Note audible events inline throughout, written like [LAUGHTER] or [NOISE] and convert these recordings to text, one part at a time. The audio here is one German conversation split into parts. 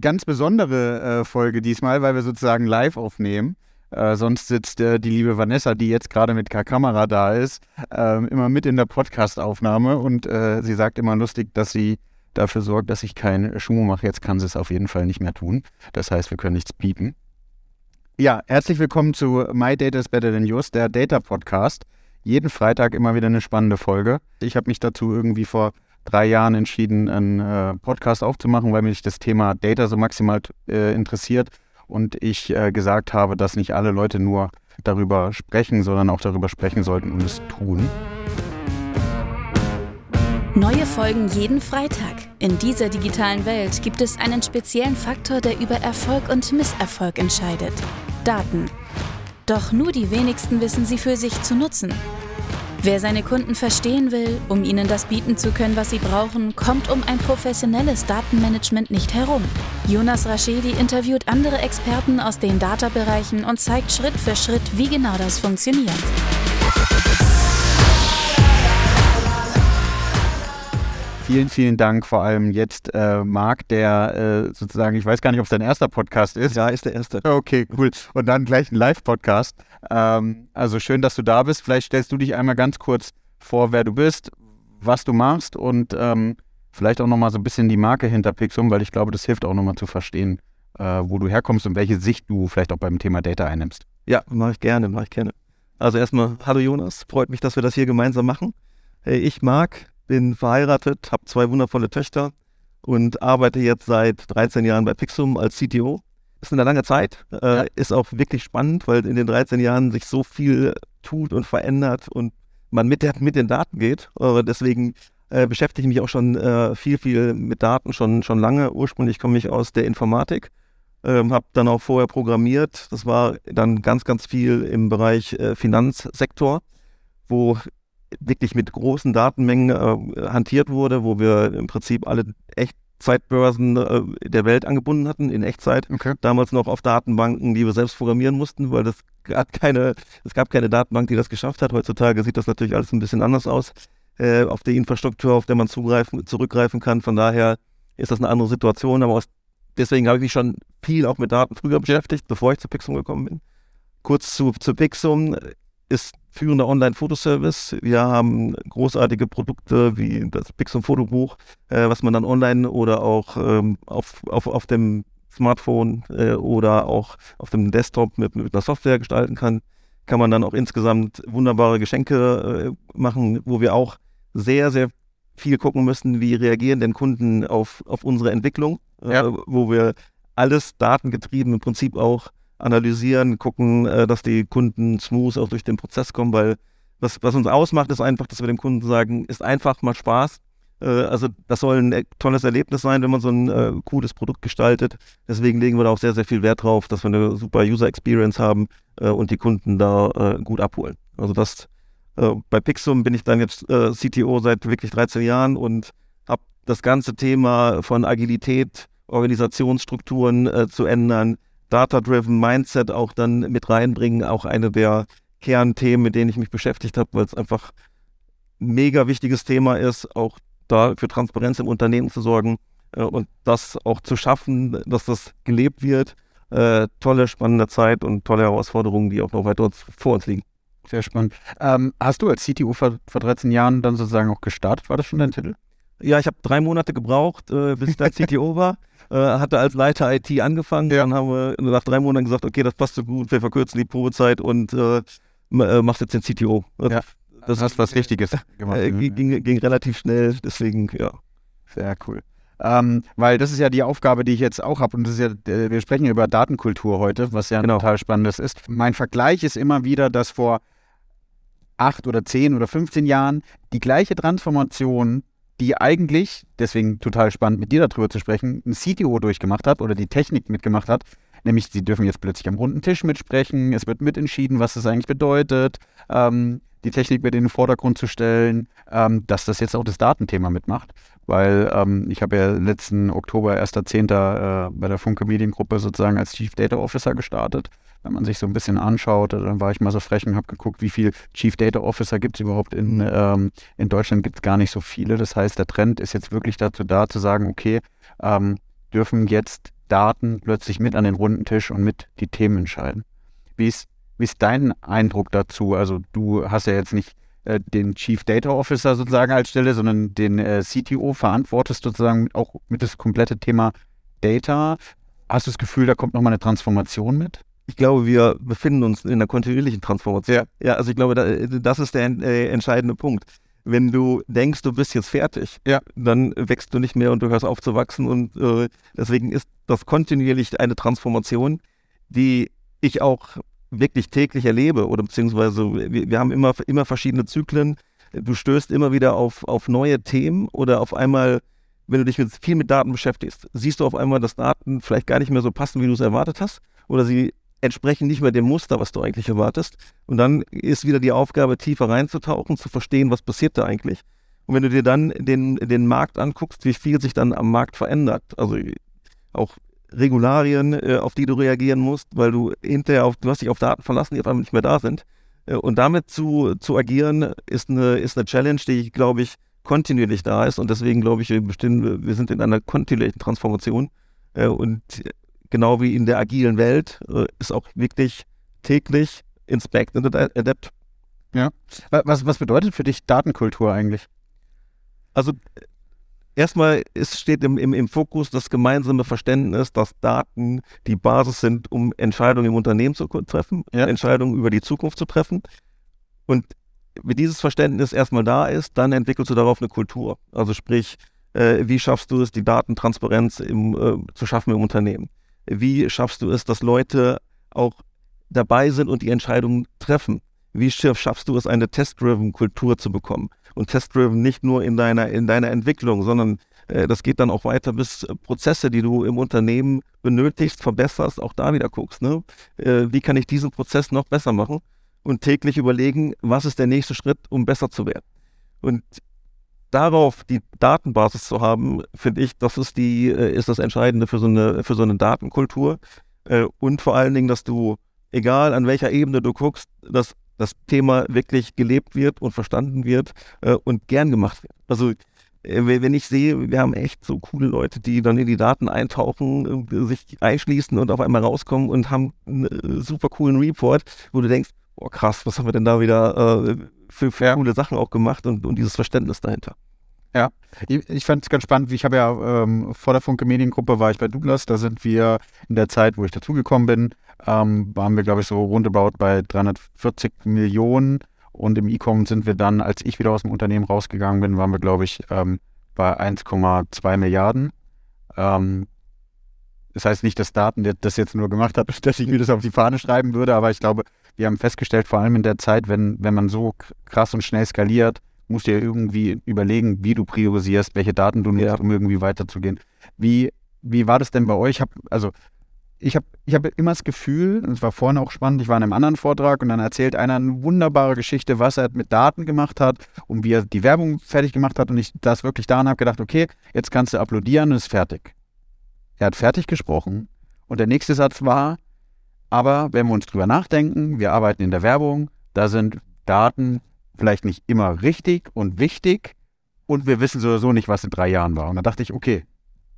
ganz besondere äh, Folge diesmal, weil wir sozusagen live aufnehmen. Äh, sonst sitzt äh, die liebe Vanessa, die jetzt gerade mit der Kamera da ist, ähm, immer mit in der Podcast-Aufnahme und äh, sie sagt immer lustig, dass sie dafür sorgt, dass ich keinen Schmuh mache. Jetzt kann sie es auf jeden Fall nicht mehr tun. Das heißt, wir können nichts bieten. Ja, herzlich willkommen zu My Data is Better Than Yours, der Data Podcast. Jeden Freitag immer wieder eine spannende Folge. Ich habe mich dazu irgendwie vor drei Jahren entschieden, einen äh, Podcast aufzumachen, weil mich das Thema Data so maximal äh, interessiert und ich äh, gesagt habe, dass nicht alle Leute nur darüber sprechen, sondern auch darüber sprechen sollten und es tun. Neue Folgen jeden Freitag. In dieser digitalen Welt gibt es einen speziellen Faktor, der über Erfolg und Misserfolg entscheidet. Daten. Doch nur die wenigsten wissen sie für sich zu nutzen. Wer seine Kunden verstehen will, um ihnen das bieten zu können, was sie brauchen, kommt um ein professionelles Datenmanagement nicht herum. Jonas Raschedi interviewt andere Experten aus den Data-Bereichen und zeigt Schritt für Schritt, wie genau das funktioniert. Vielen, vielen Dank vor allem jetzt, äh, Marc, der äh, sozusagen, ich weiß gar nicht, ob es dein erster Podcast ist. Ja, ist der erste. Okay, cool. Und dann gleich ein Live-Podcast. Ähm, also schön, dass du da bist. Vielleicht stellst du dich einmal ganz kurz vor, wer du bist, was du machst und ähm, vielleicht auch nochmal so ein bisschen die Marke hinter Pixum, weil ich glaube, das hilft auch nochmal zu verstehen, äh, wo du herkommst und welche Sicht du vielleicht auch beim Thema Data einnimmst. Ja, mache ich gerne, mache ich gerne. Also erstmal, hallo Jonas, freut mich, dass wir das hier gemeinsam machen. Hey, ich mag bin verheiratet, habe zwei wundervolle Töchter und arbeite jetzt seit 13 Jahren bei Pixum als CTO. Ist eine lange Zeit, äh, ja. ist auch wirklich spannend, weil in den 13 Jahren sich so viel tut und verändert und man mit, der, mit den Daten geht. Äh, deswegen äh, beschäftige ich mich auch schon äh, viel, viel mit Daten, schon, schon lange. Ursprünglich komme ich aus der Informatik, ähm, habe dann auch vorher programmiert. Das war dann ganz, ganz viel im Bereich äh, Finanzsektor, wo wirklich mit großen Datenmengen äh, hantiert wurde, wo wir im Prinzip alle Echtzeitbörsen äh, der Welt angebunden hatten, in Echtzeit. Okay. Damals noch auf Datenbanken, die wir selbst programmieren mussten, weil das gab keine, es gab keine Datenbank, die das geschafft hat. Heutzutage sieht das natürlich alles ein bisschen anders aus, äh, auf die Infrastruktur, auf der man zugreifen, zurückgreifen kann. Von daher ist das eine andere Situation, aber aus, deswegen habe ich mich schon viel auch mit Daten früher beschäftigt, bevor ich zu Pixum gekommen bin. Kurz zu, zu Pixum ist führender Online-Fotoservice. Wir haben großartige Produkte wie das Pixum Fotobuch, äh, was man dann online oder auch ähm, auf, auf, auf dem Smartphone äh, oder auch auf dem Desktop mit, mit einer Software gestalten kann. Kann man dann auch insgesamt wunderbare Geschenke äh, machen, wo wir auch sehr, sehr viel gucken müssen, wie reagieren denn Kunden auf, auf unsere Entwicklung, äh, ja. wo wir alles datengetrieben im Prinzip auch analysieren, gucken, äh, dass die Kunden smooth auch durch den Prozess kommen, weil was, was uns ausmacht, ist einfach, dass wir dem Kunden sagen, ist einfach mal Spaß. Äh, also das soll ein tolles Erlebnis sein, wenn man so ein äh, cooles Produkt gestaltet. Deswegen legen wir da auch sehr, sehr viel Wert drauf, dass wir eine super User Experience haben und die Kunden da gut abholen. Also das bei Pixum bin ich dann jetzt CTO seit wirklich 13 Jahren und habe das ganze Thema von Agilität, Organisationsstrukturen zu ändern, Data-Driven Mindset auch dann mit reinbringen, auch eine der Kernthemen, mit denen ich mich beschäftigt habe, weil es einfach ein mega wichtiges Thema ist, auch da für Transparenz im Unternehmen zu sorgen äh, und das auch zu schaffen, dass das gelebt wird. Äh, tolle, spannende Zeit und tolle Herausforderungen, die auch noch weiter vor uns liegen. Sehr spannend. Ähm, hast du als CTO vor, vor 13 Jahren dann sozusagen auch gestartet? War das schon dein Titel? Ja, ich habe drei Monate gebraucht, äh, bis ich da [LAUGHS] CTO war. Äh, hatte als Leiter IT angefangen. Ja. Dann haben wir nach drei Monaten gesagt, okay, das passt so gut, wir verkürzen die Probezeit und äh, äh machst jetzt den CTO. Ja. Das hast was Richtiges gemacht. [LAUGHS] Äh, ging, ging, relativ schnell, deswegen, ja. Sehr cool. Ähm, weil das ist ja die Aufgabe, die ich jetzt auch habe. Und das ist ja, äh, wir sprechen über Datenkultur heute, was ja genau. total spannendes ist. Mein Vergleich ist immer wieder, dass vor acht oder zehn oder 15 Jahren die gleiche Transformation die eigentlich, deswegen total spannend mit dir darüber zu sprechen, ein CTO durchgemacht hat oder die Technik mitgemacht hat. Nämlich, sie dürfen jetzt plötzlich am runden Tisch mitsprechen, es wird mitentschieden, was das eigentlich bedeutet, ähm, die Technik wird in den Vordergrund zu stellen, ähm, dass das jetzt auch das Datenthema mitmacht. Weil ähm, ich habe ja letzten Oktober, 1.10. Äh, bei der Funke Mediengruppe sozusagen als Chief Data Officer gestartet wenn man sich so ein bisschen anschaut, dann war ich mal so frech und habe geguckt, wie viele Chief Data Officer gibt es überhaupt in, ähm, in Deutschland, gibt es gar nicht so viele. Das heißt, der Trend ist jetzt wirklich dazu da, zu sagen, okay, ähm, dürfen jetzt Daten plötzlich mit an den runden Tisch und mit die Themen entscheiden. Wie ist, wie ist dein Eindruck dazu? Also du hast ja jetzt nicht äh, den Chief Data Officer sozusagen als Stelle, sondern den äh, CTO verantwortest sozusagen auch mit das komplette Thema Data. Hast du das Gefühl, da kommt nochmal eine Transformation mit? Ich glaube, wir befinden uns in einer kontinuierlichen Transformation. Ja, ja also ich glaube, das ist der äh, entscheidende Punkt. Wenn du denkst, du bist jetzt fertig, ja. dann wächst du nicht mehr und du hörst auf zu wachsen. Und äh, deswegen ist das kontinuierlich eine Transformation, die ich auch wirklich täglich erlebe oder beziehungsweise wir, wir haben immer, immer verschiedene Zyklen. Du stößt immer wieder auf, auf neue Themen oder auf einmal, wenn du dich mit, viel mit Daten beschäftigst, siehst du auf einmal, dass Daten vielleicht gar nicht mehr so passen, wie du es erwartet hast oder sie entsprechen nicht mehr dem Muster, was du eigentlich erwartest. Und dann ist wieder die Aufgabe, tiefer reinzutauchen, zu verstehen, was passiert da eigentlich. Und wenn du dir dann den, den Markt anguckst, wie viel sich dann am Markt verändert, also auch Regularien, äh, auf die du reagieren musst, weil du hinterher auf, du hast dich auf Daten verlassen, die auf einmal nicht mehr da sind. Äh, und damit zu, zu agieren, ist eine, ist eine Challenge, die, glaube ich, kontinuierlich da ist. Und deswegen glaube ich, wir, bestimmen, wir sind in einer kontinuierlichen Transformation. Äh, und genau wie in der agilen Welt äh, ist auch wirklich täglich Inspect und Adapt. Ja. Was, was bedeutet für dich Datenkultur eigentlich? Also erstmal ist, steht im, im, im Fokus das gemeinsame Verständnis, dass Daten die Basis sind, um Entscheidungen im Unternehmen zu treffen, ja. Entscheidungen über die Zukunft zu treffen. Und wenn dieses Verständnis erstmal da ist, dann entwickelst du darauf eine Kultur. Also sprich, äh, wie schaffst du es, die Datentransparenz im, äh, zu schaffen im Unternehmen? Wie schaffst du es, dass Leute auch dabei sind und die Entscheidungen treffen? Wie schaffst du es, eine Test-Driven-Kultur zu bekommen? Und Test-Driven nicht nur in deiner, in deiner Entwicklung, sondern äh, das geht dann auch weiter bis äh, Prozesse, die du im Unternehmen benötigst, verbesserst, auch da wieder guckst. Ne? Äh, wie kann ich diesen Prozess noch besser machen? Und täglich überlegen, was ist der nächste Schritt, um besser zu werden? Und darauf die Datenbasis zu haben, finde ich, das ist die, äh, ist das Entscheidende für so eine, für so eine Datenkultur. Äh, und vor allen Dingen, dass du, egal an welcher Ebene du guckst, dass das Thema wirklich gelebt wird und verstanden wird äh, und gern gemacht wird. Also wenn ich sehe, wir haben echt so coole Leute, die dann in die Daten eintauchen, sich einschließen und auf einmal rauskommen und haben einen super coolen Report, wo du denkst, boah krass, was haben wir denn da wieder äh, für, für coole Sachen auch gemacht und, und dieses Verständnis dahinter. Ja, ich, ich fand es ganz spannend. Ich habe ja ähm, vor der Funke Mediengruppe war ich bei Douglas. Da sind wir in der Zeit, wo ich dazugekommen bin, ähm, waren wir, glaube ich, so roundabout bei 340 Millionen. Und im E-Com sind wir dann, als ich wieder aus dem Unternehmen rausgegangen bin, waren wir, glaube ich, ähm, bei 1,2 Milliarden. Ähm, das heißt nicht, dass Daten das jetzt nur gemacht hat, [LAUGHS] dass ich mir das auf die Fahne schreiben würde, aber ich glaube, wir haben festgestellt, vor allem in der Zeit, wenn, wenn man so krass und schnell skaliert, musst du ja irgendwie überlegen, wie du priorisierst, welche Daten du nutzt, ja. um irgendwie weiterzugehen. Wie, wie war das denn bei euch? Hab, also ich habe ich hab immer das Gefühl, und es war vorhin auch spannend, ich war in einem anderen Vortrag und dann erzählt einer eine wunderbare Geschichte, was er mit Daten gemacht hat und wie er die Werbung fertig gemacht hat und ich das wirklich daran habe gedacht, okay, jetzt kannst du applaudieren und ist fertig. Er hat fertig gesprochen und der nächste Satz war, aber wenn wir uns drüber nachdenken, wir arbeiten in der Werbung, da sind Daten vielleicht nicht immer richtig und wichtig und wir wissen sowieso nicht, was in drei Jahren war. Und da dachte ich, okay,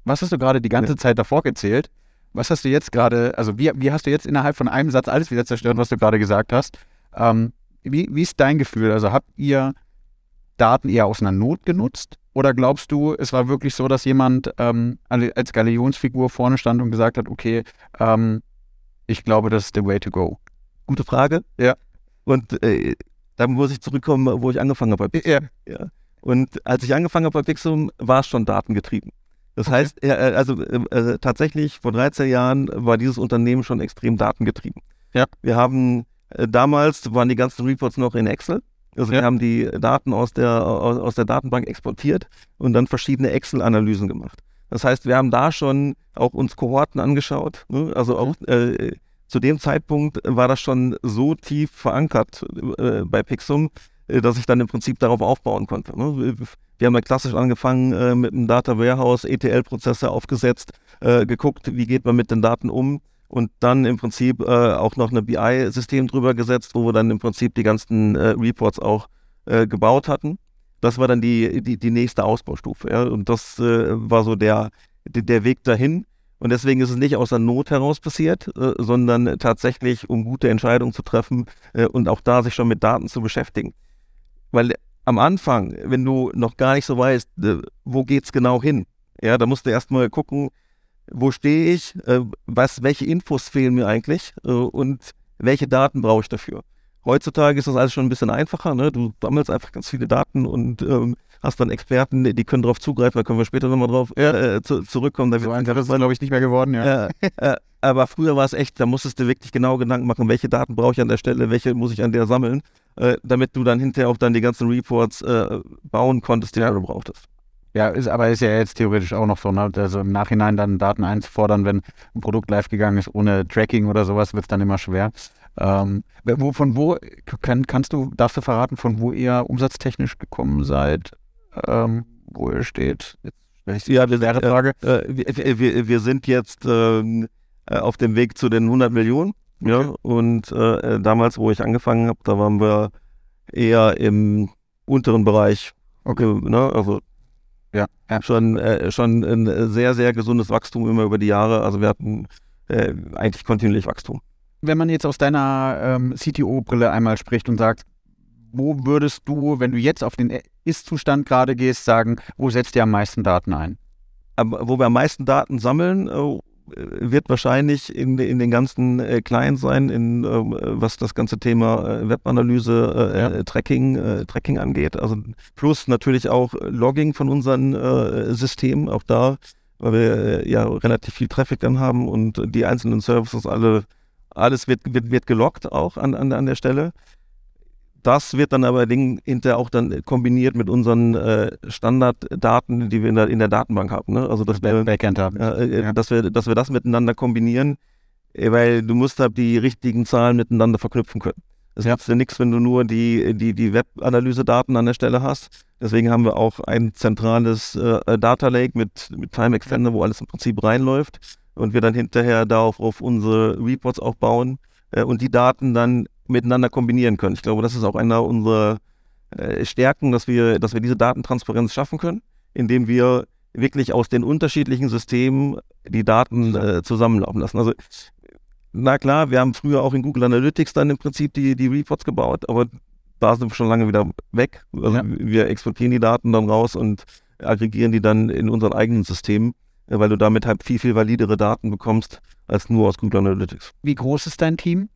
was hast du gerade die ganze Zeit davor gezählt? Was hast du jetzt gerade, also wie, wie hast du jetzt innerhalb von einem Satz alles wieder zerstört, was du gerade gesagt hast? Ähm, wie, wie ist dein Gefühl? Also habt ihr Daten eher aus einer Not genutzt? Oder glaubst du, es war wirklich so, dass jemand ähm, als Galionsfigur vorne stand und gesagt hat, okay, ähm, ich glaube, das ist the way to go. Gute Frage. Ja. Und äh, da muss ich zurückkommen, wo ich angefangen habe. Bei ja. ja. Und als ich angefangen habe bei Pixum, war es schon datengetrieben. Das okay. heißt, äh, also äh, äh tatsächlich vor 13 Jahren war dieses Unternehmen schon extrem datengetrieben. Ja. Wir haben äh, damals waren die ganzen Reports noch in Excel. Also ja. wir haben die Daten aus der, aus, aus der Datenbank exportiert und dann verschiedene Excel-Analysen gemacht. Das heißt, wir haben da schon auch uns Kohorten angeschaut. Ne? Also auch mhm. äh, zu dem Zeitpunkt war das schon so tief verankert äh, bei Pixum, äh, dass ich dann im Prinzip darauf aufbauen konnte. Ne? Wir haben ja klassisch angefangen äh, mit einem Data Warehouse, ETL-Prozesse aufgesetzt, äh, geguckt, wie geht man mit den Daten um und dann im Prinzip äh, auch noch eine BI-System drüber gesetzt, wo wir dann im Prinzip die ganzen äh, Reports auch gebaut hatten das war dann die, die, die nächste Ausbaustufe. Ja? Und das äh, war so der, der Weg dahin. Und deswegen ist es nicht aus der Not heraus passiert, äh, sondern tatsächlich, um gute Entscheidungen zu treffen äh, und auch da sich schon mit Daten zu beschäftigen. Weil am Anfang, wenn du noch gar nicht so weißt, äh, wo geht's genau hin, ja, da musst du erstmal gucken, wo stehe ich, äh, was, welche Infos fehlen mir eigentlich äh, und welche Daten brauche ich dafür. Heutzutage ist das alles schon ein bisschen einfacher. Ne? Du sammelst einfach ganz viele Daten und ähm, hast dann Experten, die können darauf zugreifen. Da können wir später nochmal drauf äh, zu, zurückkommen. Da so einfach ist es, glaube ich, nicht mehr geworden. Ja. Äh, aber früher war es echt, da musstest du wirklich genau Gedanken machen, welche Daten brauche ich an der Stelle, welche muss ich an der sammeln, äh, damit du dann hinterher auch dann die ganzen Reports äh, bauen konntest, die ja. du brauchtest. Ja, ist, aber ist ja jetzt theoretisch auch noch so, ne? Also im Nachhinein dann Daten einzufordern, wenn ein Produkt live gegangen ist, ohne Tracking oder sowas, wird es dann immer schwer. Ähm, wo, von wo kann, kannst du, darfst du verraten, von wo ihr umsatztechnisch gekommen seid, ähm, wo ihr steht? Jetzt, ja, wir, äh, Frage. Äh, wir, wir, wir, sind jetzt ähm, äh, auf dem Weg zu den 100 Millionen. Okay. Ja, und äh, damals, wo ich angefangen habe, da waren wir eher im unteren Bereich. Okay. Ne? Also ja, ja. Schon, äh, schon ein sehr, sehr gesundes Wachstum immer über die Jahre. Also wir hatten äh, eigentlich kontinuierlich Wachstum. Wenn man jetzt aus deiner ähm, CTO-Brille einmal spricht und sagt, wo würdest du, wenn du jetzt auf den Ist-Zustand gerade gehst, sagen, wo setzt ihr am meisten Daten ein? Wo wir am meisten Daten sammeln, äh, wird wahrscheinlich in, in den ganzen äh, Clients sein, in, äh, was das ganze Thema äh, Webanalyse, äh, ja. Äh, Tracking, äh, Tracking angeht. Also plus natürlich auch Logging von unseren Systemen, auch da, weil wir ja relativ viel Traffic dann haben und die einzelnen Services alle, alles wird, wird, wird geloggt auch an, an, an der Stelle. Das wird dann aber hinterher auch dann kombiniert mit unseren äh, Standarddaten, die wir in der, in der Datenbank haben. Ne? Also dass wir, Backend haben. Äh, ja. dass, wir, dass wir das miteinander kombinieren, äh, weil du musst halt die richtigen Zahlen miteinander verknüpfen können. Es ja. ja nichts, wenn du nur die, die, die Web-Analyse-Daten an der Stelle hast. Deswegen haben wir auch ein zentrales äh, Data Lake mit, mit Time Extender, wo alles im Prinzip reinläuft und wir dann hinterher darauf auf unsere Reports aufbauen äh, und die Daten dann miteinander kombinieren können. Ich glaube, das ist auch einer unserer äh, Stärken, dass wir, dass wir diese Datentransparenz schaffen können, indem wir wirklich aus den unterschiedlichen Systemen die Daten äh, zusammenlaufen lassen. Also na klar, wir haben früher auch in Google Analytics dann im Prinzip die, die Reports gebaut, aber da sind wir schon lange wieder weg. Also ja. wir exportieren die Daten dann raus und aggregieren die dann in unseren eigenen Systemen, weil du damit halt viel, viel validere Daten bekommst als nur aus Google Analytics. Wie groß ist dein Team?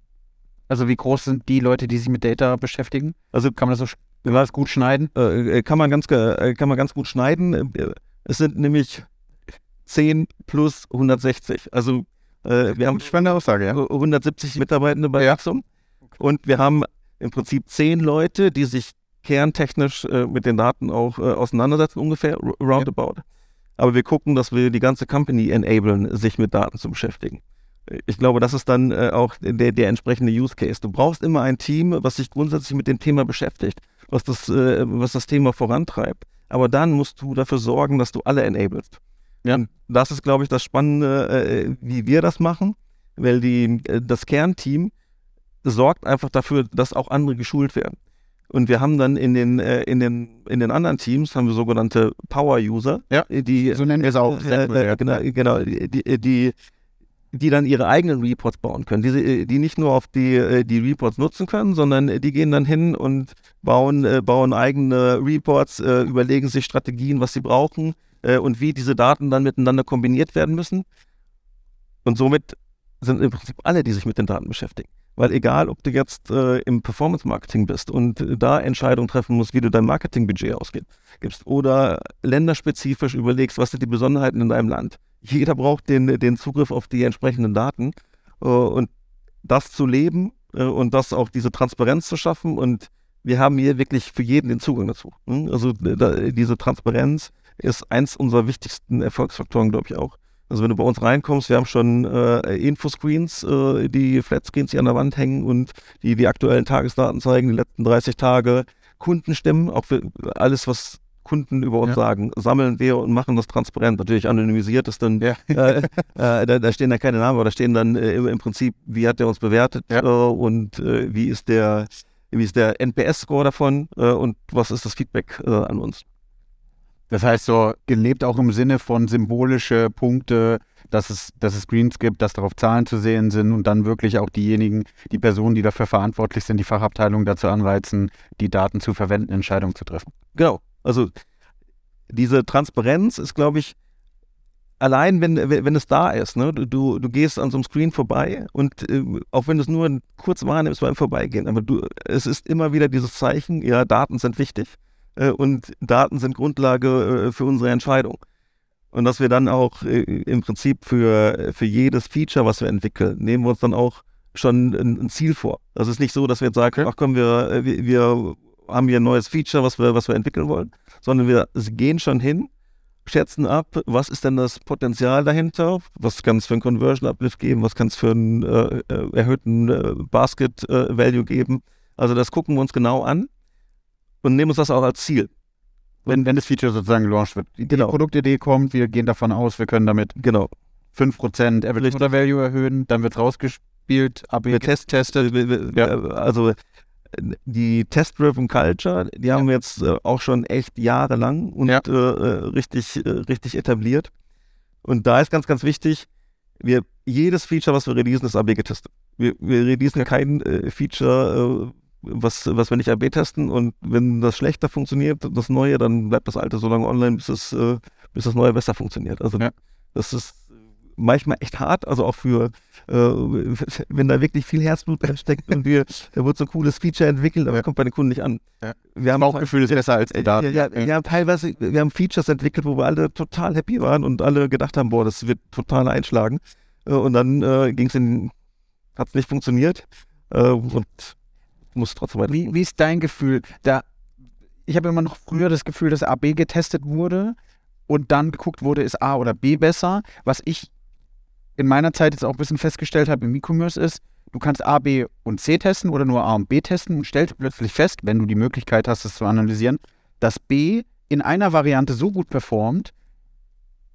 Also wie groß sind die Leute, die sich mit Data beschäftigen? Also kann man das so kann das gut schneiden? Äh, äh kann, man ganz, äh, kann man ganz gut schneiden. Es sind nämlich 10 plus 160. Also äh, wir haben spannende Aussage, ja. 170 Mitarbeitende bei Axum. Ja. Und wir haben im Prinzip 10 Leute, die sich kerntechnisch äh, mit den Daten auch äh, auseinandersetzen, ungefähr roundabout. Ja. Aber wir gucken, dass wir die ganze Company enablen, sich mit Daten zu beschäftigen ich glaube, das ist dann äh, auch der, der entsprechende Use Case. Du brauchst immer ein Team, was sich grundsätzlich mit dem Thema beschäftigt, was das, äh, was das Thema vorantreibt. Aber dann musst du dafür sorgen, dass du alle enablest. Ja. Und das ist, glaube ich, das Spannende, äh, wie wir das machen, weil die, äh, das Kernteam sorgt einfach dafür, dass auch andere geschult werden. Und wir haben dann in den, äh, in den, in den anderen Teams haben wir sogenannte Power-User. Ja, die, so nennen wir es auch. Äh, äh, genau, genau, die, die, die dann ihre eigenen Reports bauen können, die, die nicht nur auf die, äh, die Reports nutzen können, sondern die gehen dann hin und bauen, äh, bauen eigene Reports, äh, überlegen sich Strategien, was sie brauchen und wie diese Daten dann miteinander kombiniert werden müssen. Und somit sind im Prinzip alle, die sich mit den Daten beschäftigen. Weil egal, ob du jetzt äh, im Performance-Marketing bist und da Entscheidungen treffen musst, wie du dein Marketingbudget ausgibst oder länderspezifisch überlegst, was sind die Besonderheiten in deinem Land. Jeder braucht den, den Zugriff auf die entsprechenden Daten äh, und das zu leben äh, und das auch diese Transparenz zu schaffen und wir haben hier wirklich für jeden den Zugang dazu. Hm? Also da, diese Transparenz ist eins unserer wichtigsten Erfolgsfaktoren, glaube ich auch. Also wenn du bei uns reinkommst, wir haben schon äh, Infoscreens, äh, die Flatscreens, die an der Wand hängen und die die aktuellen Tagesdaten zeigen, die letzten 30 Tage, Kundenstimmen, auch für alles, was Kunden über uns ja. sagen, sammeln wir und machen das transparent. Natürlich anonymisiert ist dann, ja. [LAUGHS] äh, äh, da, da, stehen dann keine Namen, aber da stehen dann äh, im Prinzip, wie hat der uns bewertet ja. Äh, und äh, wie ist der, wie ist der NPS-Score davon äh, und was ist das Feedback an uns. Das heißt so, gelebt auch im Sinne von symbolische Punkte, dass es, dass es Screens gibt, dass darauf Zahlen zu sehen sind und dann wirklich auch diejenigen, die Personen, die dafür verantwortlich sind, die Fachabteilung dazu anreizen, die Daten zu verwenden, Entscheidungen zu treffen. Genau. Also diese Transparenz ist, glaube ich, allein wenn, wenn es da ist, ne? du, du gehst an so einem Screen vorbei und äh, auch wenn du es nur kurz wahrnimmst beim Vorbeigehen, aber du, es ist immer wieder dieses Zeichen, ja, Daten sind wichtig äh, und Daten sind Grundlage äh, für unsere Entscheidung. Und dass wir dann auch äh, im Prinzip für, für jedes Feature, was wir entwickeln, nehmen wir uns dann auch schon ein, ein Ziel vor. Das ist nicht so, dass wir jetzt sagen, ach komm, wir, wir, wir haben hier ein neues Feature, was wir, was wir entwickeln wollen, sondern wir gehen schon hin schätzen ab, was ist denn das Potenzial dahinter, was kann es für einen Conversion Uplift geben, was kann es für einen äh, erhöhten äh, Basket äh, Value geben. Also das gucken wir uns genau an und nehmen uns das auch als Ziel. Wenn, wenn das Feature sozusagen gelauncht wird. Die genau. Produktidee kommt, wir gehen davon aus, wir können damit genau 5% Average Order Value erhöhen, dann wird rausgespielt, AB wir test, testet. Ja. Also die Test-Driven Culture, die haben wir jetzt äh, auch schon echt jahrelang und ja. äh, äh richtig, äh, richtig etabliert. Und da ist ganz, ganz wichtig, wir, jedes Feature, was wir releasen, ist AB getestet. Wir, wir releasen kein äh, Feature, äh, was, was wir nicht AB testen und wenn das schlechter funktioniert, das Neue, dann bleibt das Alte so lange online, bis, es, bis das Neue besser funktioniert. Also ja. das ist manchmal echt hart, also auch für, äh, wenn da wirklich viel Herzblut drin steckt und wir, da wird so ein cooles Feature entwickelt, aber ja. kommt bei den Kunden nicht an. Ja. Wir haben auch Gefühl, es ist besser als die Daten. Ja, ja, ja, teilweise, wir haben Features entwickelt, wo wir alle total happy waren und alle gedacht haben, boah, das wird total einschlagen. Äh, und dann äh, ging es in, hat es nicht funktioniert äh, und muss trotzdem weiter. Wie, wie ist dein Gefühl? Da, ich habe immer noch früher das Gefühl, dass AB getestet wurde und dann geguckt wurde, ist A oder B besser. Was ich in meiner Zeit jetzt auch ein bisschen festgestellt habe im E-Commerce ist, du kannst A, B und C testen oder nur A und B testen und stellst plötzlich fest, wenn du die Möglichkeit hast, das zu analysieren, dass B in einer Variante so gut performt,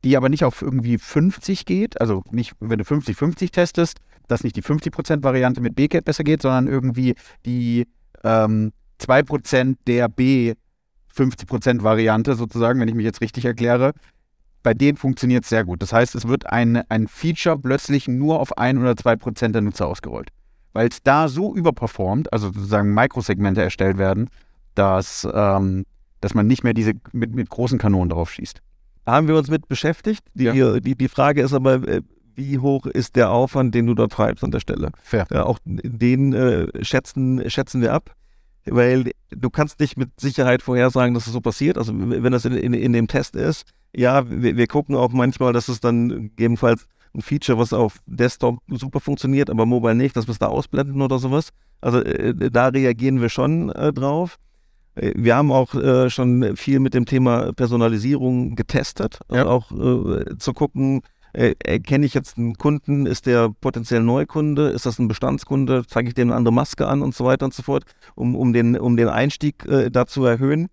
die aber nicht auf irgendwie 50 geht, also nicht, wenn du 50-50 testest, dass nicht die 50%-Variante mit B besser geht, sondern irgendwie die ähm, 2% der B 50%-Variante sozusagen, wenn ich mich jetzt richtig erkläre, bei denen funktioniert es sehr gut. Das heißt, es wird ein, ein Feature plötzlich nur auf ein oder zwei Prozent der Nutzer ausgerollt. Weil es da so überperformt, also sozusagen Mikrosegmente erstellt werden, dass, ähm, dass man nicht mehr diese mit, mit großen Kanonen drauf schießt. Haben wir uns mit beschäftigt. Die, ja. die, die Frage ist aber, äh, wie hoch ist der Aufwand, den du dort treibst an der Stelle? Fair. Ja, auch den äh, schätzen, schätzen wir ab weil du kannst nicht mit Sicherheit vorhersagen, dass es so passiert. Also wenn das in, in, in dem Test ist, ja, wir, wir, gucken auch manchmal, dass es dann gegebenenfalls ein Feature, was auf Desktop super funktioniert, aber mobile nicht, dass wir es da ausblenden oder sowas. Also äh, da reagieren wir schon äh, drauf. Wir haben auch äh, schon viel mit dem Thema Personalisierung getestet, ja. auch äh, zu gucken, äh, erkenne ich jetzt einen Kunden, ist der potenziell Neukunde, ist das ein Bestandskunde, zeige ich dem eine andere Maske an und so weiter und so fort, um, um, den, um den Einstieg äh, da zu erhöhen.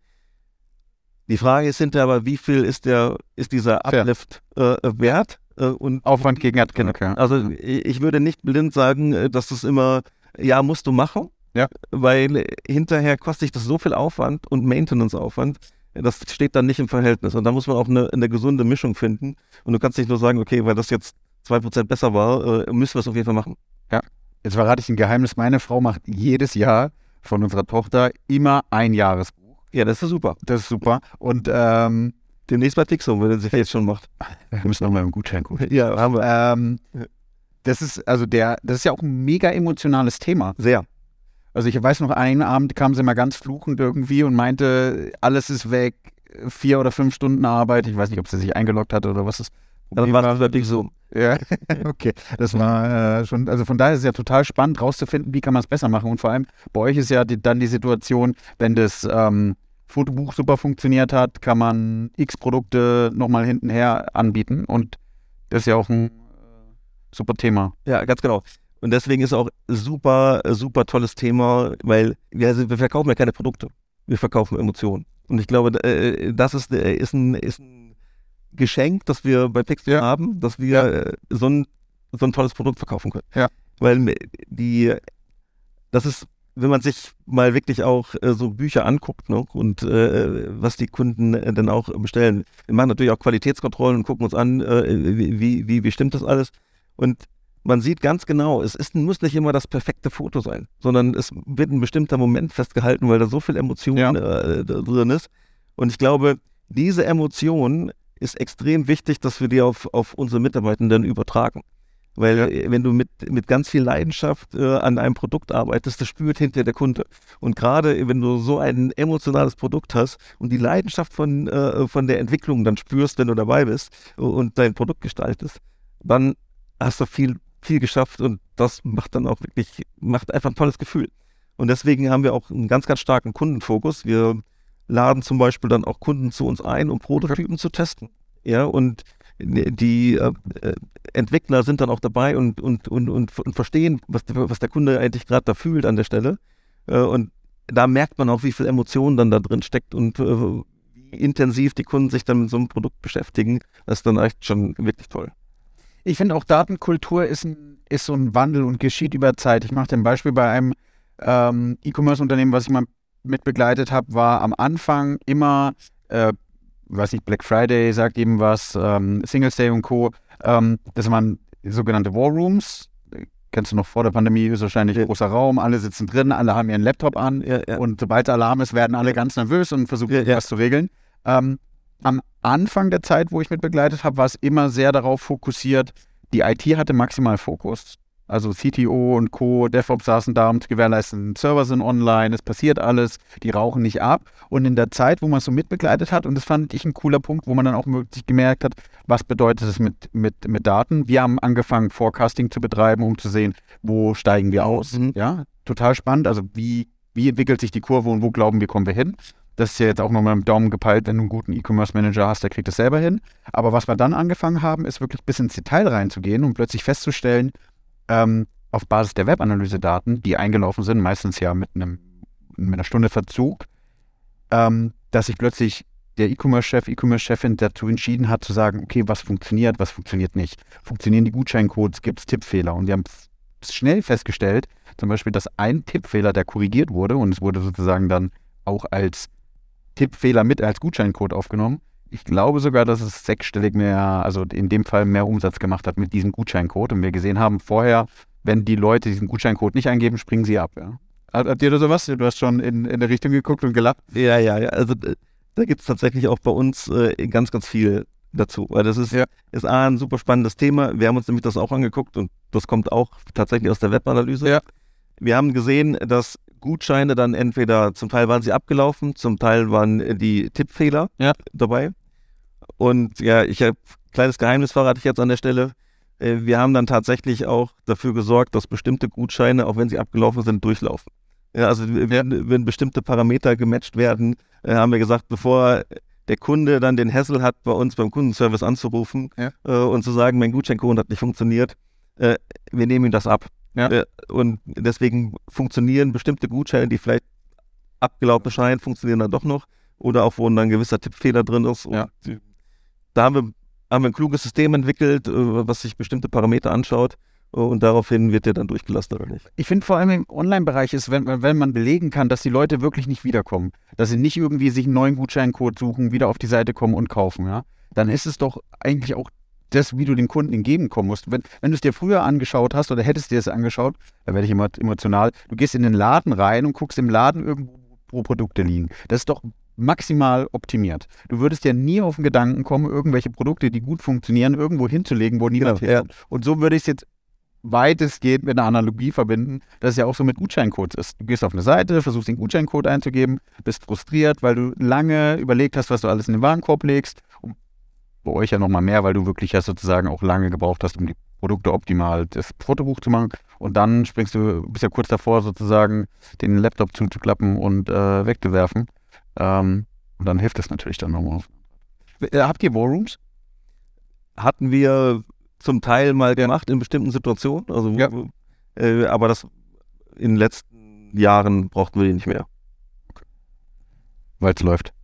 Die Frage ist hinterher aber, wie viel ist der, ist dieser Uplift äh, wert? Äh, und Aufwand gegen Adkennung, ja. Also ich würde nicht blind sagen, äh, dass das immer, ja, musst du machen. Ja. Weil hinterher kostet sich das so viel Aufwand und Maintenance-Aufwand, das steht dann nicht im Verhältnis. Und da muss man auch eine, eine gesunde Mischung finden. Und du kannst nicht nur sagen, okay, weil das jetzt 2% besser war, äh, müssen wir es auf jeden Fall machen. Ja. Jetzt verrate ich ein Geheimnis. Meine Frau macht jedes Jahr von unserer Tochter immer ein Jahresbuch. Ja, das ist super. Das ist super. Und ähm, demnächst bei Pixum, wenn er sich jetzt schon macht. Wir müssen nochmal einen Gutschein gucken. Ja, haben wir. Ähm, das ist, also der, das ist ja auch ein mega emotionales Thema. Sehr. Also ich weiß noch, einen Abend kam sie mal ganz fluchend irgendwie und meinte, alles ist weg, vier oder fünf Stunden Arbeit. Ich weiß nicht, ob sie sich eingeloggt hat oder was ist. Das war wirklich so. Ja, [LAUGHS] okay. Das war äh, schon, also von daher ist es ja total spannend rauszufinden, wie kann man es besser machen. Und vor allem bei euch ist ja die, dann die Situation, wenn das ähm, Fotobuch super funktioniert hat, kann man X Produkte nochmal hintenher anbieten. Und das ist ja auch ein äh, super Thema. Ja, ganz genau. Und deswegen ist auch super, super tolles Thema, weil wir, also wir verkaufen ja keine Produkte. Wir verkaufen Emotionen. Und ich glaube, äh, das ist, äh, ist, ein, ist ein Geschenk, das wir bei Pixel ja. haben, dass wir ja. Äh, so, ein, so ein tolles Produkt verkaufen können. Ja. Weil die, das ist wenn man sich mal wirklich auch äh, so Bücher anguckt ne, und äh, was die Kunden äh, dann auch bestellen. Wir machen natürlich auch Qualitätskontrollen und gucken uns an, äh, wie, wie, wie stimmt das alles. Und man sieht ganz genau, es ist, muss nicht immer das perfekte Foto sein, sondern es wird ein bestimmter Moment festgehalten, weil da so viel Emotion ja. Äh, drin ist. Und ich glaube, diese Emotion ist extrem wichtig, dass wir die auf, auf unsere Mitarbeitenden übertragen. Weil äh, wenn du mit, mit ganz viel Leidenschaft äh, an einem Produkt arbeitest, das spürt hinter der Kunde. Und gerade wenn du so ein emotionales Produkt hast und die Leidenschaft von, äh, von der Entwicklung dann spürst, wenn du dabei bist und dein Produkt gestaltest, dann hast du viel, viel geschafft und das macht dann auch wirklich, macht einfach ein tolles Gefühl. Und deswegen haben wir auch einen ganz, ganz starken Kundenfokus. Wir laden zum Beispiel dann auch Kunden zu uns ein, um Prototypen zu testen. Ja, und die äh, Entwickler sind dann auch dabei und, und, und, und, und verstehen, was, was der Kunde eigentlich gerade da fühlt an der Stelle. Äh, und da merkt man auch, wie viel Emotion dann da drin steckt und äh, wie intensiv die Kunden sich dann mit so einem Produkt beschäftigen. Das ist dann echt schon wirklich toll. Ich finde auch Datenkultur ist, ein, ist so ein Wandel und geschieht über Zeit. Ich mache ein Beispiel bei einem ähm, E-Commerce-Unternehmen, was ich mal mit begleitet habe, war am Anfang immer äh, weiß nicht, Black Friday sagt eben was, ähm, Singles Day und Co. Ähm, das waren sogenannte War Rooms. Kennst du noch vor der Pandemie, ist wahrscheinlich ein großer Raum, alle sitzen drin, alle haben ihren Laptop an ja, ja. und sobald der Alarm ist, werden alle ganz nervös und versuchen, ja, was zu regeln. Ähm, am Anfang der Zeit, wo ich mit begleitet habe, war es immer sehr darauf fokussiert, die IT hatte maximal Fokus. Also CTO und Co., DevOps saßen da, um zu gewährleisten, Server sind online, es passiert alles, die rauchen nicht ab. Und in der Zeit, wo man es so mitbegleitet hat, und das fand ich ein cooler Punkt, wo man dann auch wirklich gemerkt hat, was bedeutet es mit, mit, mit Daten. Wir haben angefangen, Forecasting zu betreiben, um zu sehen, wo steigen wir aus. Mhm. Ja, total spannend. Also wie, wie entwickelt sich die Kurve und wo glauben wir, kommen wir hin. Das ist ja jetzt auch nochmal im Daumen gepeilt, wenn du einen guten E-Commerce-Manager hast, der kriegt das selber hin. Aber was wir dann angefangen haben, ist wirklich bis ins Detail reinzugehen und plötzlich festzustellen, ähm, auf Basis der Webanalyse-Daten, die eingelaufen sind, meistens ja mit, einem, mit einer Stunde Verzug, ähm, dass sich plötzlich der E-Commerce-Chef, E-Commerce-Chefin dazu entschieden hat, zu sagen, okay, was funktioniert, was funktioniert nicht. Funktionieren die Gutscheincodes, gibt es Tippfehler? Und wir haben schnell festgestellt, zum Beispiel, dass ein Tippfehler, der korrigiert wurde, und es wurde sozusagen dann auch als Tippfehler mit als Gutscheincode aufgenommen, ich glaube sogar, dass es sechsstellig mehr, also in dem Fall mehr Umsatz gemacht hat mit diesem Gutscheincode. Und wir gesehen haben vorher, wenn die Leute diesen Gutscheincode nicht eingeben, springen sie ab. Ja. Habt ihr da sowas? Du hast schon in, in der Richtung geguckt und gelacht. Ja, ja, ja. Also da gibt es tatsächlich auch bei uns äh, ganz, ganz viel dazu. Weil das ist, ja. ist A, ein super spannendes Thema. Wir haben uns nämlich das auch angeguckt und das kommt auch tatsächlich aus der Webanalyse. Ja. Wir haben gesehen, dass Gutscheine dann entweder zum Teil waren sie abgelaufen, zum Teil waren die Tippfehler ja. dabei. Und ja, ich habe kleines Geheimnis verrate ich jetzt an der Stelle. Äh, wir haben dann tatsächlich auch dafür gesorgt, dass bestimmte Gutscheine, auch wenn sie abgelaufen sind, durchlaufen. Ja, also wenn, wenn bestimmte Parameter gematcht werden, äh, haben wir gesagt, bevor der Kunde dann den Hassel hat, bei uns beim Kundenservice anzurufen ja. äh, und zu sagen, mein Gutscheincode hat nicht funktioniert, äh, wir nehmen ihm das ab. Ja. Äh, und deswegen funktionieren bestimmte Gutscheine, die vielleicht abgelaufen scheinen, funktionieren dann doch noch. Oder auch, wo ein gewisser Tippfehler drin ist. Ja. Da haben wir, haben wir ein kluges System entwickelt, äh, was sich bestimmte Parameter anschaut. Und daraufhin wird der dann durchgelassen oder nicht. Ich finde vor allem im Online-Bereich ist, wenn, wenn man belegen kann, dass die Leute wirklich nicht wiederkommen, dass sie nicht irgendwie sich einen neuen Gutscheincode suchen, wieder auf die Seite kommen und kaufen, ja, dann ist es doch eigentlich auch das, wie du den Kunden entgegenkommen musst. Wenn, wenn du es dir früher angeschaut hast oder hättest dir es angeschaut, da werde ich immer emotional, du gehst in den Laden rein und guckst im Laden irgendwo, wo Produkte liegen. Das ist doch maximal optimiert. Du würdest ja nie auf den Gedanken kommen, irgendwelche Produkte, die gut funktionieren, irgendwo hinzulegen, wo niemand genau, ja. Und so würde ich es jetzt weitestgehend mit einer Analogie verbinden, dass es ja auch so mit Gutscheincodes ist. Du gehst auf eine Seite, versuchst den Gutscheincode einzugeben, bist frustriert, weil du lange überlegt hast, was du alles in den Warenkorb legst bei euch ja nochmal mehr, weil du wirklich ja sozusagen auch lange gebraucht hast, um die Produkte optimal das Fotobuch zu machen. Und dann springst du, bist ja kurz davor, sozusagen den Laptop zuzuklappen und äh, wegzuwerfen. Ähm, und dann hilft das natürlich dann nochmal. Äh, habt ihr Warrooms? Hatten wir zum Teil mal gemacht in bestimmten Situationen. Also, ja. äh, aber das in den letzten Jahren brauchten wir die nicht mehr. Okay. Weil es läuft.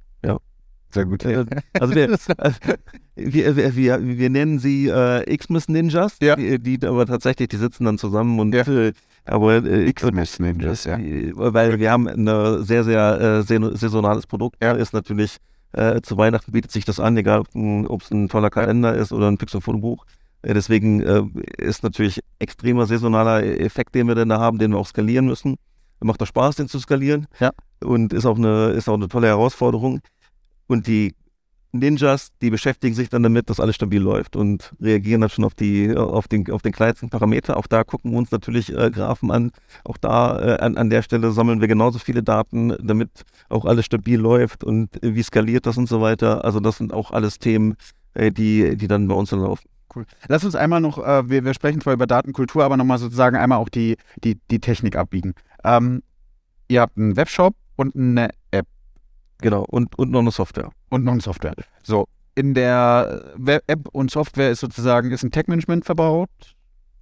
Sehr gut. Also wir, also [LAUGHS] wir, wir, wir, wir, nennen sie äh, Xmas Ninjas, ja. die, die, aber tatsächlich, die sitzen dann zusammen und ja. äh, aber äh, Xmas Ninjas, ja. Weil wir haben ein sehr, sehr äh, saisonales Produkt. Ja. Ist natürlich äh, zu Weihnachten bietet sich das an, egal ob es ein toller Kalender ist oder ein Pixel-Fotobuch. Äh, deswegen äh, ist natürlich extremer saisonaler Effekt, den wir denn da haben, den wir auch skalieren müssen. Macht doch Spaß, den zu skalieren. Ja. Und ist auch eine, ist auch eine tolle Herausforderung. Und die Ninjas, die beschäftigen sich dann damit, dass alles stabil läuft und reagieren dann schon auf die, auf den, auf den kleinsten Parameter. Auch da gucken wir uns natürlich äh, Graphen an. Auch da äh, an, an der Stelle sammeln wir genauso viele Daten, damit auch alles stabil läuft und äh, wie skaliert das und so weiter. Also das sind auch alles Themen, äh, die, die dann bei uns dann laufen. Cool. Lass uns einmal noch, äh, wir, wir sprechen zwar über Datenkultur, aber nochmal sozusagen einmal auch die, die, die Technik abbiegen. Ähm, ihr habt einen Webshop und eine. Genau, und, und noch eine Software. Und noch eine Software. So, in der Web App und Software ist sozusagen ist ein Tech-Management verbaut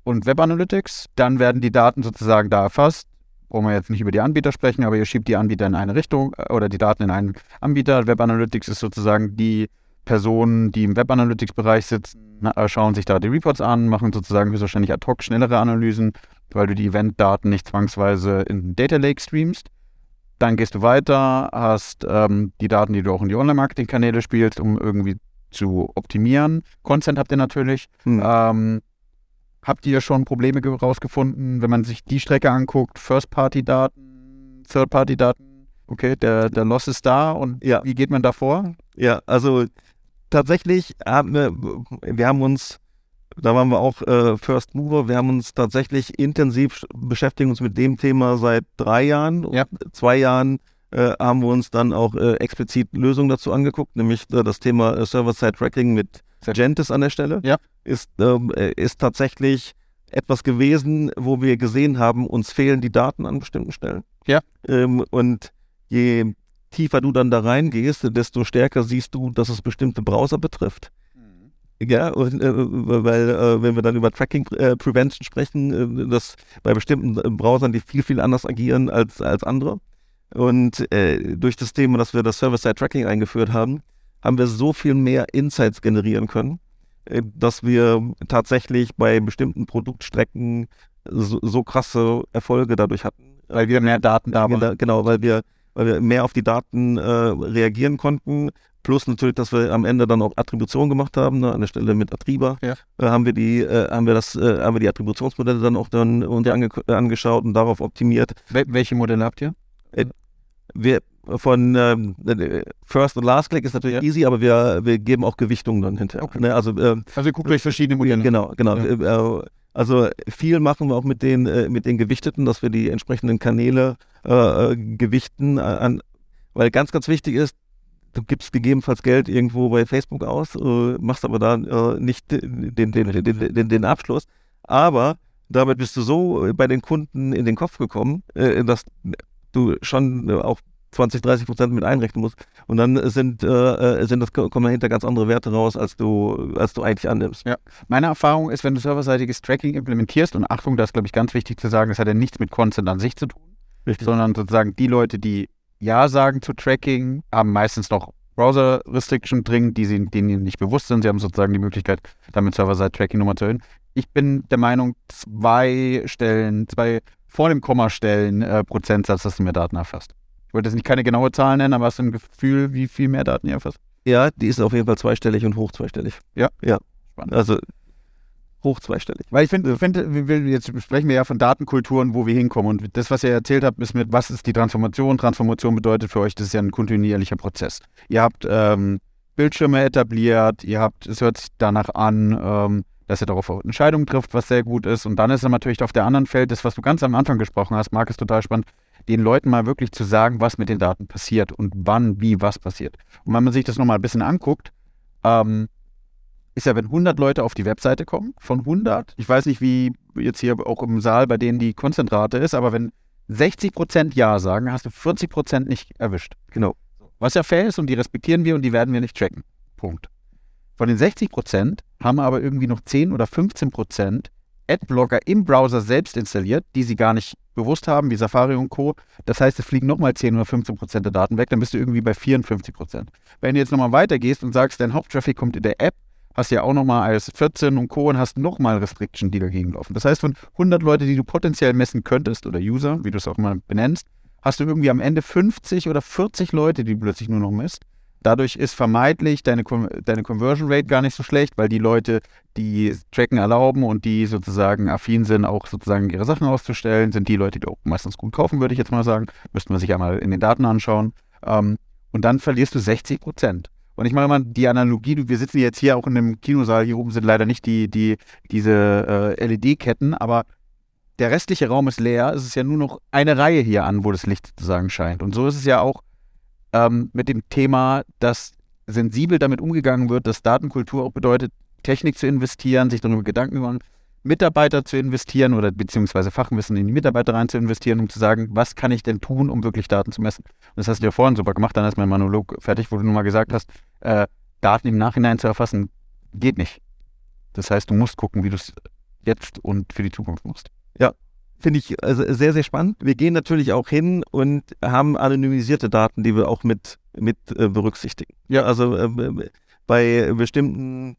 und Web Analytics. Dann werden die Daten sozusagen da erfasst. Wollen wir jetzt nicht über die Anbieter sprechen, aber ihr schiebt die Anbieter in eine Richtung äh, oder die Daten in einen Anbieter. Web Analytics ist sozusagen die Personen, die im Web Analytics-Bereich sitzen, äh, schauen sich da die Reports an, machen sozusagen höchstwahrscheinlich ad hoc schnellere Analysen, weil du die Event-Daten nicht zwangsweise in Data Lake streamst. Dann gehst du weiter, hast ähm, die Daten, die du auch in die Online-Marketing-Kanäle spielst, um irgendwie zu optimieren. Content habt ihr natürlich. Hm. Ähm, habt ihr schon Probleme rausgefunden, wenn man sich die Strecke anguckt? First-Party-Daten, Third-Party-Daten? Okay, der, der Loss ist da und ja. wie geht man da vor? Ja, also tatsächlich haben wir, wir haben uns da waren wir auch äh, First Mover. Wir haben uns tatsächlich intensiv beschäftigen uns mit dem Thema seit drei Jahren. Ja. Zwei Jahren äh, haben wir uns dann auch äh, explizit Lösungen dazu angeguckt, nämlich äh, das Thema äh, Server-Side-Tracking mit Gentis an der Stelle. Ja. Ist, ähm, äh, ist tatsächlich etwas gewesen, wo wir gesehen haben, uns fehlen die Daten an bestimmten Stellen. Ja. Ähm, und je tiefer du dann da reingehst, desto stärker siehst du, dass es bestimmte Browser betrifft. Ja, und, äh, weil äh, wenn wir dann über Tracking äh, Prevention sprechen, äh, dass bei bestimmten äh, Browsern die viel, viel anders agieren als, als andere. Und äh, durch das Thema, dass wir das Server-Side-Tracking eingeführt haben, haben wir so viel mehr Insights generieren können, dass wir tatsächlich bei bestimmten Produktstrecken so, so krasse Erfolge dadurch hatten. Weil wir mehr Daten da haben. Genau, weil wir, weil wir mehr auf die Daten reagieren konnten, Plus natürlich, dass wir am Ende dann auch Attribution gemacht haben, ne, an der Stelle mit Attriba. Ja. Äh, haben wir die, äh, haben wir das, äh, haben wir die Attributionsmodelle dann auch dann uns ange äh, angeschaut und darauf optimiert. Wel welche Modelle habt ihr? Äh, wir von ähm, äh, First und Last Click ist natürlich ja. easy, aber wir, wir geben auch Gewichtungen dann hinterher. Okay. Ne? Also, ähm, also ihr guckt euch verschiedene Modelle. Genau, genau. Ja. also viel machen wir auch mit den, mit den Gewichteten, dass wir die entsprechenden Kanäle gewichten an, weil ganz, ganz wichtig ist, du gibst gegebenenfalls Geld irgendwo bei Facebook aus, äh, machst aber da äh, nicht den, den, den, den, den Abschluss. Aber damit bist du so bei den Kunden in den Kopf gekommen, äh, dass du schon äh, auch 20, 30 Prozent mit einrechnen musst. Und dann sind, äh, sind das, kommen dahinter ganz andere Werte raus, als du, als du eigentlich annimmst. Ja. Meine Erfahrung ist, wenn du serverseitiges Tracking implementierst, und Achtung, das ist, glaube ich, ganz wichtig zu sagen, das hat ja nichts mit Consent an sich zu tun, Richtig. sondern sozusagen die Leute, die ja sagen zu Tracking, haben meistens noch Browser-Restriction drin, die sie, denen ihnen nicht bewusst sind. Sie haben sozusagen die Möglichkeit, damit Server-Side-Tracking-Nummer zu erhöhen. Ich bin der Meinung, zwei Stellen, zwei vor dem Komma-Stellen äh, Prozentsatz, dass du mehr Daten erfasst. Ich wollte jetzt nicht keine genaue Zahl nennen, aber hast du ein Gefühl, wie viel mehr Daten ihr erfasst? Ja, die ist auf jeden Fall zweistellig und hoch zweistellig. Ja. Ja. Spannend. Also hoch zweistellig. Weil ich finde, find, jetzt sprechen wir ja von Datenkulturen, wo wir hinkommen. Und das, was ihr erzählt habt, ist mit, was ist die Transformation? Transformation bedeutet für euch, das ist ja ein kontinuierlicher Prozess. Ihr habt ähm, Bildschirme etabliert, ihr habt, es hört sich danach an, ähm, dass ihr darauf Entscheidungen trifft, was sehr gut ist. Und dann ist es natürlich auf der anderen Feld, das, was du ganz am Anfang gesprochen hast, Marc, ist total spannend, den Leuten mal wirklich zu sagen, was mit den Daten passiert und wann, wie, was passiert. Und wenn man sich das nochmal ein bisschen anguckt, ähm, ist ja, wenn 100 Leute auf die Webseite kommen, von 100, ich weiß nicht, wie jetzt hier auch im Saal bei denen die Konzentrate ist, aber wenn 60 Prozent Ja sagen, hast du 40 Prozent nicht erwischt. Genau. Was ja fair ist und die respektieren wir und die werden wir nicht tracken. Punkt. Von den 60 Prozent haben aber irgendwie noch 10 oder 15 Prozent Adblocker im Browser selbst installiert, die sie gar nicht bewusst haben, wie Safari und Co. Das heißt, es fliegen nochmal 10 oder 15 Prozent der Daten weg, dann bist du irgendwie bei 54 Prozent. Wenn du jetzt nochmal weitergehst und sagst, dein Haupttraffic kommt in der App, hast ja auch nochmal iOS 14 und Co. und hast nochmal Restriction, die dagegen laufen. Das heißt, von 100 Leute, die du potenziell messen könntest oder User, wie du es auch mal benennst, hast du irgendwie am Ende 50 oder 40 Leute, die du plötzlich nur noch misst. Dadurch ist vermeidlich deine, deine Conversion Rate gar nicht so schlecht, weil die Leute, die Tracken erlauben und die sozusagen affin sind, auch sozusagen ihre Sachen auszustellen, sind die Leute, die auch meistens gut kaufen, würde ich jetzt mal sagen. Müssten wir sich einmal in den Daten anschauen. Ähm, und dann verlierst du 60 Prozent. Und ich mache mal die Analogie, wir sitzen jetzt hier auch in einem Kinosaal, hier oben sind leider nicht die, die, diese äh, LED-Ketten, aber der restliche Raum ist leer, es ist ja nur noch eine Reihe hier an, wo das Licht sozusagen scheint. Und so ist es ja auch ähm, mit dem Thema, dass sensibel damit umgegangen wird, dass Datenkultur auch bedeutet, Technik zu investieren, sich darüber Gedanken zu machen, Mitarbeiter zu investieren oder beziehungsweise Fachwissen in die Mitarbeiter rein zu investieren, um zu sagen, was kann ich denn tun, um wirklich Daten zu messen. Und das hast du ja vorhin super gemacht, dann ist mein Monolog fertig, wo du nur mal gesagt hast, äh, Daten im Nachhinein zu erfassen, geht nicht. Das heißt, du musst gucken, wie du es jetzt und für die Zukunft musst. Ja, finde ich also sehr, sehr spannend. Wir gehen natürlich auch hin und haben anonymisierte Daten, die wir auch mit, mit äh, berücksichtigen. Ja, also äh, bei bestimmten,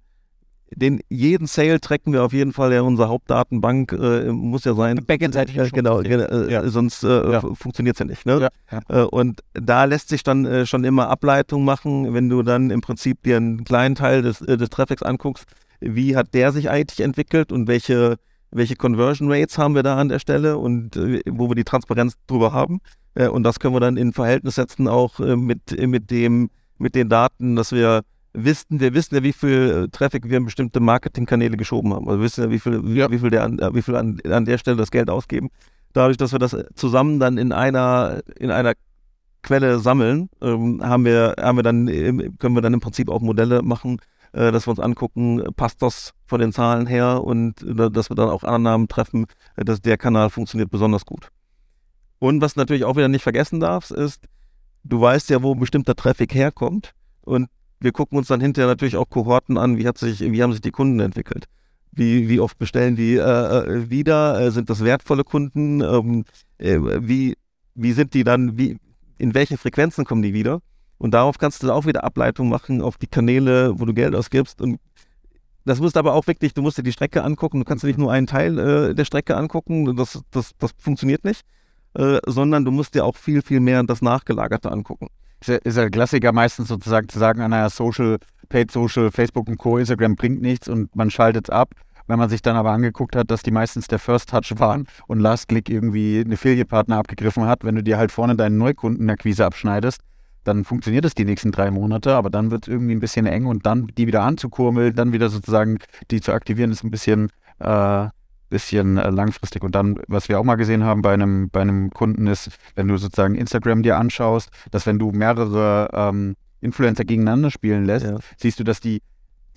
den jeden Sale tracken wir auf jeden Fall ja unsere Hauptdatenbank äh, muss ja sein. Backend-seitig. Ja, genau, genau ja. sonst äh, ja. funktioniert es ja nicht. Ne? Äh, und da lässt sich dann äh, schon immer Ableitung machen, wenn du dann im Prinzip dir einen kleinen Teil des, des Traffics anguckst, wie hat der sich eigentlich entwickelt und welche welche Conversion Rates haben wir da an der Stelle und äh, wo wir die Transparenz drüber haben. Äh, und das können wir dann in Verhältnis setzen auch äh, mit, mit, dem, mit den Daten, dass wir wissen, wir wissen ja, wie viel äh, Traffic wir in bestimmte Marketingkanäle geschoben haben. Also wir wissen ja, wie viel, ja. wie viel, der an, wie viel an, an der Stelle das Geld ausgeben. Dadurch, dass wir das zusammen dann in einer, in einer Quelle sammeln, ähm, haben wir, haben wir dann, können wir dann im Prinzip auch Modelle machen, äh, dass wir uns angucken, passt das von den Zahlen her und äh, dass wir dann auch Annahmen treffen, äh, dass der Kanal funktioniert besonders gut. Und was natürlich auch wieder nicht vergessen darfst, ist, du weißt ja, wo bestimmter Traffic herkommt und wir gucken uns dann hinterher natürlich auch Kohorten an, wie, hat sich, wie haben sich die Kunden entwickelt. Wie, wie oft bestellen die äh, äh wieder? Äh, sind das wertvolle Kunden? Ähm, äh, wie, wie sind die dann, wie, in welchen Frequenzen kommen die wieder? Und darauf kannst du auch wieder Ableitung machen auf die Kanäle, wo du Geld ausgibst. Und das musst aber auch wirklich, du musst dir die Strecke angucken. Du kannst dir nicht nur einen Teil äh, der Strecke angucken. Das, das, das funktioniert nicht. Äh, sondern du musst dir auch viel, viel mehr das Nachgelagerte angucken. Ist ja, Klassiker meistens sozusagen zu sagen, naja, Social, Paid Social, Facebook und Co., Instagram bringt nichts und man schaltet es ab. Wenn man sich dann aber angeguckt hat, dass die meistens der First Touch waren und Last Click irgendwie einen Affiliate-Partner abgegriffen hat, wenn du dir halt vorne deinen Neukundenakquise abschneidest, dann funktioniert es die nächsten drei Monate, aber dann wird es irgendwie ein bisschen eng und dann die wieder anzukurmeln, dann wieder sozusagen die zu aktivieren, ist ein bisschen, äh, bisschen äh, langfristig. Und dann, was wir auch mal gesehen haben bei einem, bei einem Kunden ist, wenn du sozusagen Instagram dir anschaust, dass wenn du mehrere ähm, Influencer gegeneinander spielen lässt, ja. siehst du, dass die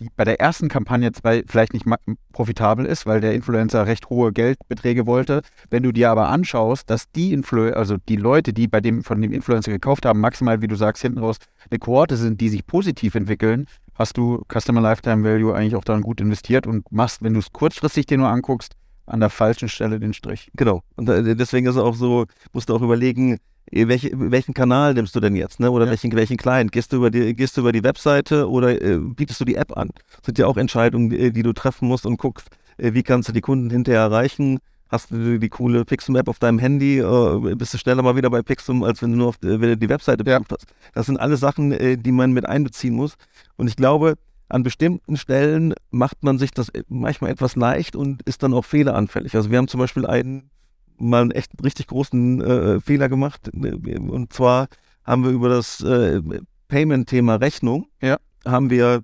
die bei der ersten Kampagne zwar vielleicht nicht profitabel ist, weil der Influencer recht hohe Geldbeträge wollte. Wenn du dir aber anschaust, dass die Influ also die Leute, die bei dem von dem Influencer gekauft haben, maximal, wie du sagst, hinten raus eine Kohorte sind, die sich positiv entwickeln, hast du Customer Lifetime Value eigentlich auch dann gut investiert und machst, wenn du es kurzfristig dir nur anguckst, an der falschen Stelle den Strich. Genau. Und äh, deswegen ist es auch so, musst du auch überlegen, äh, welche, welchen Kanal nimmst du denn jetzt, ne? Oder ja. welchen, welchen Client? Gehst du über die, gehst du über die Webseite oder äh, bietest du die App an? Das sind ja auch Entscheidungen, die, die du treffen musst und guckst, äh, wie kannst du die Kunden hinterher erreichen? Hast du die coole Pixum-App auf deinem Handy, äh, bist du schneller mal wieder bei Pixum, als wenn du nur auf wenn du die Webseite besucht ja. hast. Das sind alles Sachen, äh, die man mit einbeziehen muss. Und ich glaube, an bestimmten Stellen macht man sich das manchmal etwas leicht und ist dann auch fehleranfällig. Also wir haben zum Beispiel einen mal einen echt richtig großen äh, Fehler gemacht. Und zwar haben wir über das äh, Payment-Thema Rechnung, ja. haben, wir,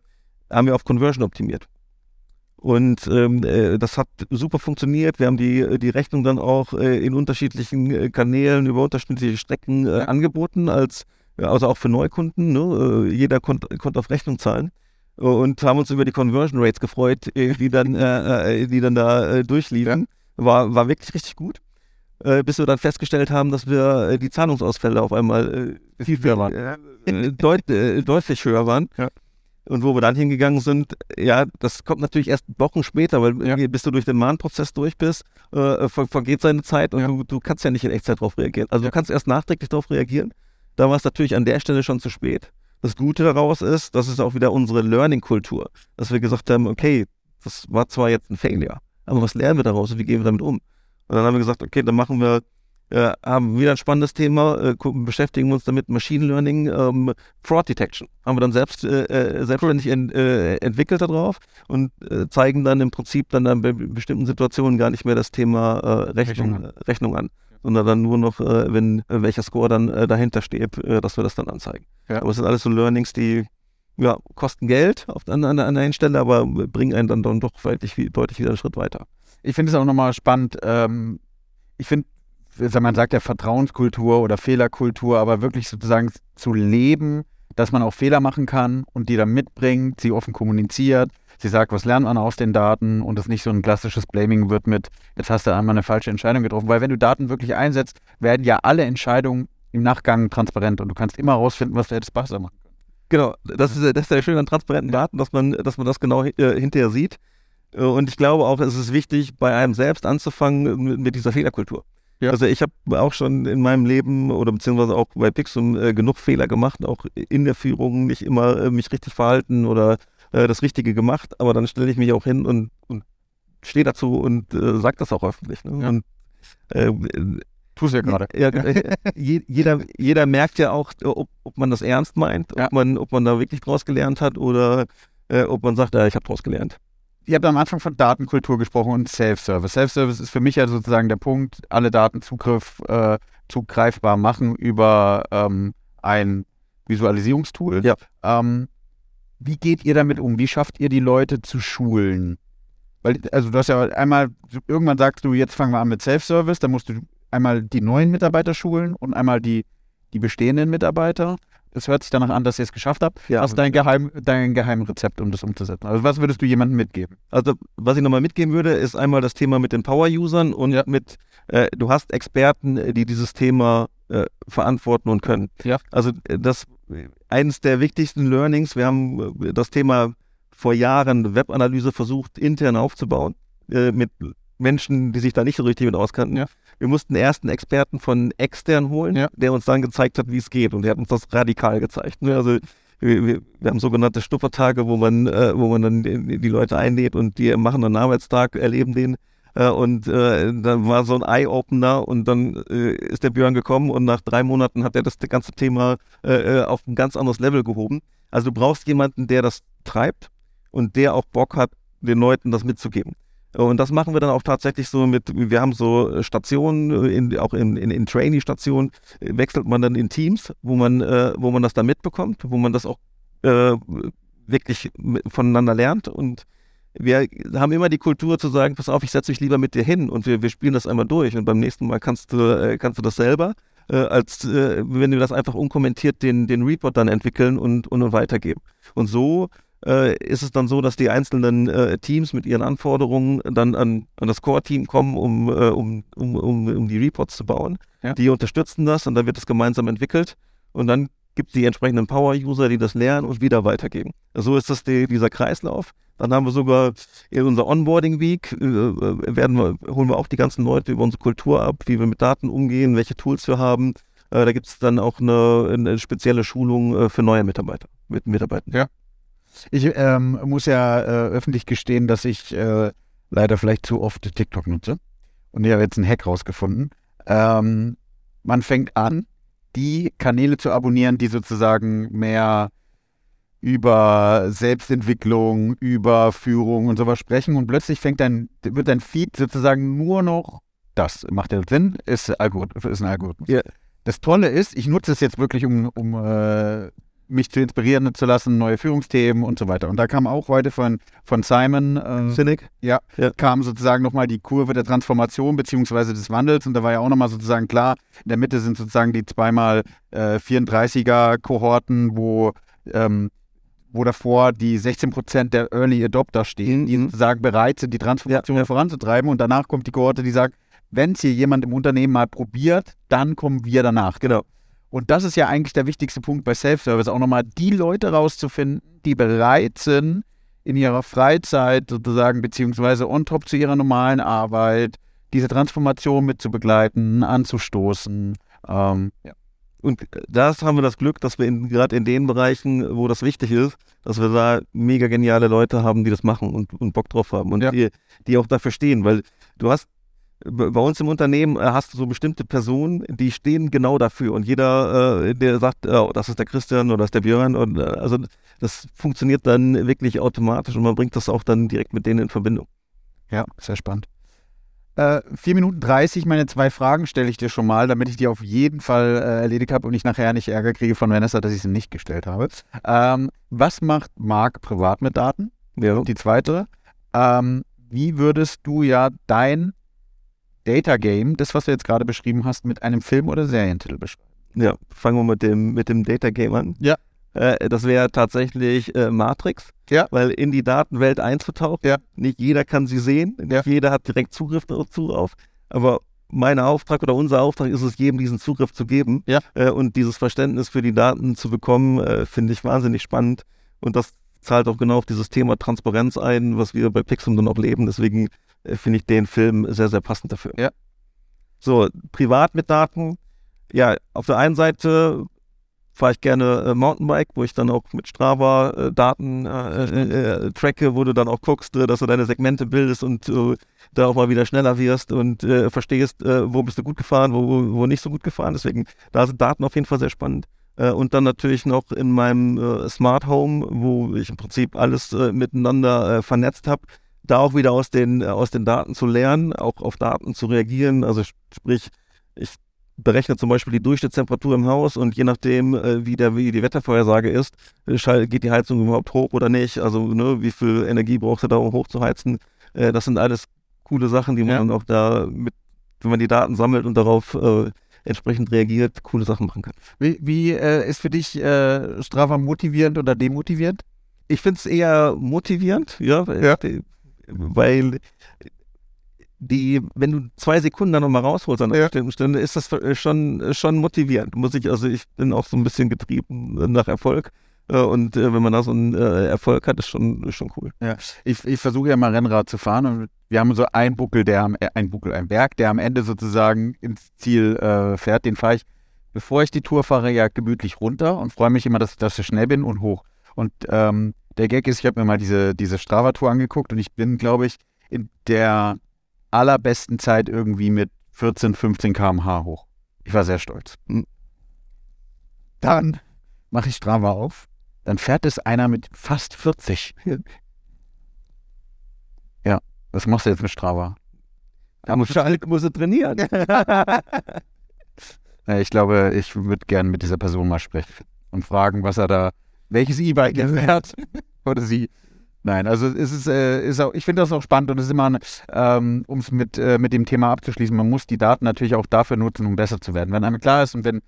haben wir auf Conversion optimiert. Und ähm, äh, das hat super funktioniert. Wir haben die, die Rechnung dann auch äh, in unterschiedlichen äh, Kanälen über unterschiedliche Strecken äh, angeboten, als also auch für Neukunden. Ne? Äh, jeder konnte konnt auf Rechnung zahlen und haben uns über die Conversion Rates gefreut, äh, die dann, äh, die dann da durchliefen. War, war wirklich richtig gut äh, bis wir dann festgestellt haben, dass wir äh, die Zahlungsausfälle auf einmal äh, viel höher waren. Äh, deut, äh, deutlich höher waren. Ja. Und wo wir dann hingegangen sind, ja, das kommt natürlich erst Wochen später, weil ja. bis du durch den Mahnprozess durch bist, äh, ver vergeht seine Zeit und ja. du, du, kannst ja nicht in Echtzeit darauf reagieren. Also ja. du kannst erst nachträglich darauf reagieren. Da war es natürlich an der Stelle schon zu spät. Das Gute daraus ist, das ist auch wieder unsere Learning-Kultur, dass wir gesagt haben, okay, das war zwar jetzt ein Failure, aber was lernen wir daraus und wie gehen wir damit um? Und dann haben wir gesagt, okay, dann machen wir äh, haben wieder ein spannendes Thema, äh, beschäftigen uns damit Machine Learning, ähm, Fraud Detection. Haben wir dann selbst äh, äh selbstständig en, äh, entwickelt darauf und äh, zeigen dann im Prinzip dann in bestimmten Situationen gar nicht mehr das Thema Rechnung, Rechnung, Rechnung an sondern dann nur noch, wenn welcher Score dann dahinter steht, dass wir das dann anzeigen. Ja. Aber es sind alles so Learnings, die ja, kosten Geld auf, an, an, an einer Stelle, aber bringen einen dann, dann doch deutlich, deutlich wieder einen Schritt weiter. Ich finde es auch nochmal spannend. Ähm, ich finde, man sagt ja Vertrauenskultur oder Fehlerkultur, aber wirklich sozusagen zu leben, dass man auch Fehler machen kann und die dann mitbringt, sie offen kommuniziert, sie sagt, was lernt man aus den Daten und es nicht so ein klassisches Blaming wird mit, jetzt hast du einmal eine falsche Entscheidung getroffen, weil wenn du Daten wirklich einsetzt, werden ja alle Entscheidungen im Nachgang transparent und du kannst immer herausfinden, was du hättest besser machen können. Genau, das ist, das ist der Schöne an transparenten Daten, dass man, dass man das genau äh, hinterher sieht. Äh, und ich glaube auch, es ist wichtig, bei einem selbst anzufangen mit, mit dieser Fehlerkultur. Ja. Also ich habe auch schon in meinem Leben oder beziehungsweise auch bei Pixum äh, genug Fehler gemacht, auch in der Führung nicht immer äh, mich richtig verhalten oder äh, das Richtige gemacht, aber dann stelle ich mich auch hin und, und stehe dazu und äh, sage das auch öffentlich. Ne? Ja. Und äh, Tust ja gerade. Ja, äh, jeder, jeder merkt ja auch, ob, ob man das ernst meint, ja. ob, man, ob man da wirklich draus gelernt hat oder ob man sagt, ja, ich habe draus gelernt ihr habt am Anfang von Datenkultur gesprochen und Self-Service. Self-Service ist für mich ja sozusagen der Punkt, alle Daten Zugriff, äh, zugreifbar machen über ähm, ein Visualisierungstool. Ja. Ähm, wie geht ihr damit um? Wie schafft ihr die Leute zu schulen? Weil, also du hast ja einmal, irgendwann sagst du, jetzt fangen wir an mit Self-Service, dann musst du einmal die neuen Mitarbeiter schulen und einmal die, die bestehenden Mitarbeiter es hört sich danach an, dass ihr es geschafft habt. Ja. Was ist dein, Geheim, dein Geheimrezept, um das umzusetzen? Also was würdest du jemandem mitgeben? Also was ich nochmal mitgeben würde, ist einmal das Thema mit den Power-Usern und ja. mit, äh, du hast Experten, die dieses Thema äh, verantworten und können. Ja. Also äh, das eines der wichtigsten Learnings, wir haben äh, das Thema vor Jahren Webanalyse versucht, intern aufzubauen, äh, mit Menschen, die sich da nicht so richtig mit auskannten. Ja. Wir mussten erst einen Experten von extern holen, ja. der uns dann gezeigt hat, wie es geht. Und der hat uns das radikal gezeigt. Ne? Also wir, wir, wir, haben sogenannte Stuppertage, wo man, äh, wo man dann die, die, Leute einlädt und die machen einen Arbeitstag, erleben den. Äh, und äh, dann war so ein Eye-Opener und dann äh, ist der Björn gekommen und nach drei Monaten hat er das ganze Thema auf ein ganz anderes Level gehoben. Also du brauchst jemanden, der das treibt und der auch Bock hat, den Leuten das mitzugeben. Und das machen wir dann auch tatsächlich so mit, wir haben so Stationen, in, auch in, in, in Trainee-Stationen, wechselt man dann in Teams, wo man, wo man das dann mitbekommt, wo man das auch wirklich voneinander lernt. Und wir haben immer die Kultur zu sagen, pass auf, ich setze mich lieber mit dir hin und wir, wir spielen das einmal durch und beim nächsten Mal kannst du, äh, kannst du das selber, äh, als äh, wenn wir das einfach unkommentiert den, den Report dann entwickeln und, und weitergeben. Und so äh, ist es dann so, dass die einzelnen äh, Teams mit ihren Anforderungen dann an, an das Core-Team kommen, um, um, um, um, um die Reports zu bauen. Ja. Die unterstützen das und dann wird es gemeinsam entwickelt und dann gibt die entsprechenden Power-User, die das lernen und wieder weitergeben. So ist das die, dieser Kreislauf. Dann haben wir sogar in unserer Onboarding Week, äh, äh, werden wir, holen wir auch die ganzen Leute über unsere Kultur ab, wie wir mit Daten umgehen, welche Tools wir haben. Äh, da gibt es dann auch eine, eine spezielle Schulung für neue Mitarbeiter, mit Mitarbeitern. Ja. Ich ähm, muss ja äh, öffentlich gestehen, dass ich äh, leider vielleicht zu oft TikTok nutze. Und ich habe jetzt einen Hack rausgefunden. Ähm, man fängt an, die Kanäle zu abonnieren, die sozusagen mehr über Selbstentwicklung, über Führung und sowas sprechen und plötzlich fängt dein, wird dein Feed sozusagen nur noch das. Macht ja Sinn? Ist, ist ein Algorithmus. Ja. Das Tolle ist, ich nutze es jetzt wirklich, um, um äh, mich zu inspirieren zu lassen, neue Führungsthemen und so weiter. Und da kam auch heute von, von Simon äh, Sinek, ja, ja, kam sozusagen nochmal die Kurve der Transformation beziehungsweise des Wandels und da war ja auch nochmal sozusagen klar, in der Mitte sind sozusagen die zweimal äh, 34er Kohorten, wo ähm, wo davor die 16 Prozent der Early Adopter stehen, die mhm. sozusagen bereit sind, die Transformation ja, ja. voranzutreiben. Und danach kommt die Kohorte, die sagt, wenn es hier jemand im Unternehmen mal probiert, dann kommen wir danach. Genau. Und das ist ja eigentlich der wichtigste Punkt bei Self-Service, auch nochmal die Leute rauszufinden, die bereit sind, in ihrer Freizeit sozusagen, beziehungsweise on top zu ihrer normalen Arbeit, diese Transformation mit zu begleiten, anzustoßen. Ähm, ja. Und das haben wir das Glück, dass wir gerade in den Bereichen, wo das wichtig ist, dass wir da mega geniale Leute haben, die das machen und, und Bock drauf haben und ja. die, die auch dafür stehen. Weil du hast bei uns im Unternehmen äh, hast du so bestimmte Personen, die stehen genau dafür. Und jeder, äh, der sagt, oh, das ist der Christian oder das ist der Björn, und, äh, also das funktioniert dann wirklich automatisch und man bringt das auch dann direkt mit denen in Verbindung. Ja, sehr spannend. Äh, 4 Minuten 30, meine zwei Fragen stelle ich dir schon mal, damit ich die auf jeden Fall äh, erledigt habe und ich nachher nicht Ärger kriege von Vanessa, dass ich sie nicht gestellt habe. Ähm, was macht Marc privat mit Daten? Ja. Die zweite. Ähm, wie würdest du ja dein Data Game, das, was du jetzt gerade beschrieben hast, mit einem Film- oder Serientitel beschreiben? Ja, fangen wir mit dem, mit dem Data Game an. Ja. Äh, das wäre tatsächlich äh, Matrix. Ja. Weil in die Datenwelt einzutauchen, ja. nicht jeder kann sie sehen, nicht ja. jeder hat direkt Zugriff dazu auf. Aber mein Auftrag oder unser Auftrag ist es, jedem diesen Zugriff zu geben. Ja. Äh, und dieses Verständnis für die Daten zu bekommen, äh, finde ich wahnsinnig spannend. Und das zahlt auch genau auf dieses Thema Transparenz ein, was wir bei Pixum dann auch leben. Deswegen äh, finde ich den Film sehr, sehr passend dafür. Ja. So, privat mit Daten. Ja, auf der einen Seite fahre ich gerne äh, Mountainbike, wo ich dann auch mit Strava äh, Daten äh, äh, äh tracke, wo du dann auch guckst, dass du deine Segmente bildest und da auch mal wieder schneller wirst und verstehst, wo bist du gut gefahren, wo, wo nicht so gut gefahren. Deswegen, da sind Daten auf jeden Fall sehr spannend. Und dann natürlich noch in meinem Smart Home, wo ich im Prinzip alles miteinander vernetzt habe, da auch wieder aus den, aus den Daten zu lernen, auch auf Daten zu reagieren. Also sprich, ich berechnet zum Beispiel die Durchschnittstemperatur im Haus und je nachdem, äh, wie, der, wie die Wettervorhersage ist, äh, geht die Heizung überhaupt hoch oder nicht. Also ne, wie viel Energie braucht er da, um hochzuheizen. Äh, das sind alles coole Sachen, die man ja. dann auch da mit, wenn man die Daten sammelt und darauf äh, entsprechend reagiert, coole Sachen machen kann. Wie, wie äh, ist für dich äh, Strava motivierend oder demotivierend? Ich finde es eher motivierend, ja, ja. weil die, wenn du zwei Sekunden dann nochmal rausholst an einer ja. bestimmten Stelle, ist das schon, schon motivierend. Muss ich, also ich bin auch so ein bisschen getrieben nach Erfolg. Äh, und äh, wenn man da so einen äh, Erfolg hat, ist schon, ist schon cool. Ja, ich, ich versuche ja mal Rennrad zu fahren und wir haben so einen Buckel, der am, ein Buckel, ein Berg, der am Ende sozusagen ins Ziel äh, fährt. Den fahre ich, bevor ich die Tour fahre, ja gemütlich runter und freue mich immer, dass, dass ich schnell bin und hoch. Und ähm, der Gag ist, ich habe mir mal diese, diese Strava-Tour angeguckt und ich bin, glaube ich, in der allerbesten Zeit irgendwie mit 14, 15 km/h hoch. Ich war sehr stolz. Hm. Dann mache ich Strava auf. Dann fährt es einer mit fast 40. [LAUGHS] Ja, was machst du jetzt mit Strava? Da musst du, musst du trainieren. [LAUGHS] ich glaube, ich würde gerne mit dieser Person mal sprechen und fragen, was er da, welches E-Bike er fährt [LAUGHS] oder sie. Nein, also es ist, äh, ist auch, ich finde das auch spannend und es ist immer, ähm, um es mit, äh, mit dem Thema abzuschließen, man muss die Daten natürlich auch dafür nutzen, um besser zu werden. Wenn einem klar ist und wenn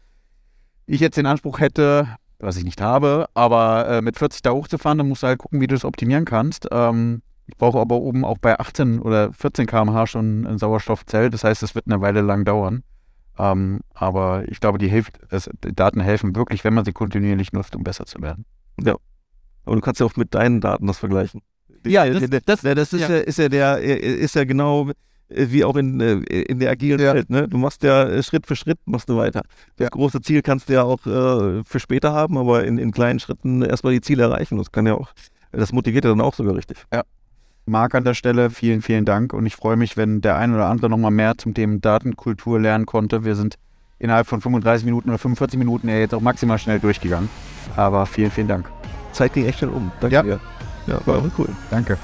ich jetzt den Anspruch hätte, was ich nicht habe, aber äh, mit 40 da hochzufahren, dann musst du halt gucken, wie du es optimieren kannst. Ähm, ich brauche aber oben auch bei 18 oder 14 km/h schon ein Sauerstoffzelt, das heißt, es wird eine Weile lang dauern. Ähm, aber ich glaube, die, hilft, es, die Daten helfen wirklich, wenn man sie kontinuierlich nutzt, um besser zu werden. Ja, aber du kannst ja auch mit deinen Daten das vergleichen. Ja, das, das, das ist, ja. ja. ist ja der, ist ja genau wie auch in, äh, in der agilen ja. Welt. Ne? Du machst ja äh, Schritt für Schritt machst du weiter. Das ja. große Ziel kannst du ja auch äh, für später haben, aber in, in kleinen Schritten erstmal die Ziele erreichen. Das kann ja auch, das motiviert ja dann auch sogar richtig. Ja. Marc an der Stelle, vielen, vielen Dank und ich freue mich, wenn der ein oder andere nochmal mehr zum Thema Datenkultur lernen konnte. Wir sind innerhalb von 35 Minuten oder 45 Minuten ja jetzt auch maximal schnell durchgegangen. Aber vielen, vielen Dank. Zeit ging echt schnell um. Danke ja. dir. Ja, war cool. Danke.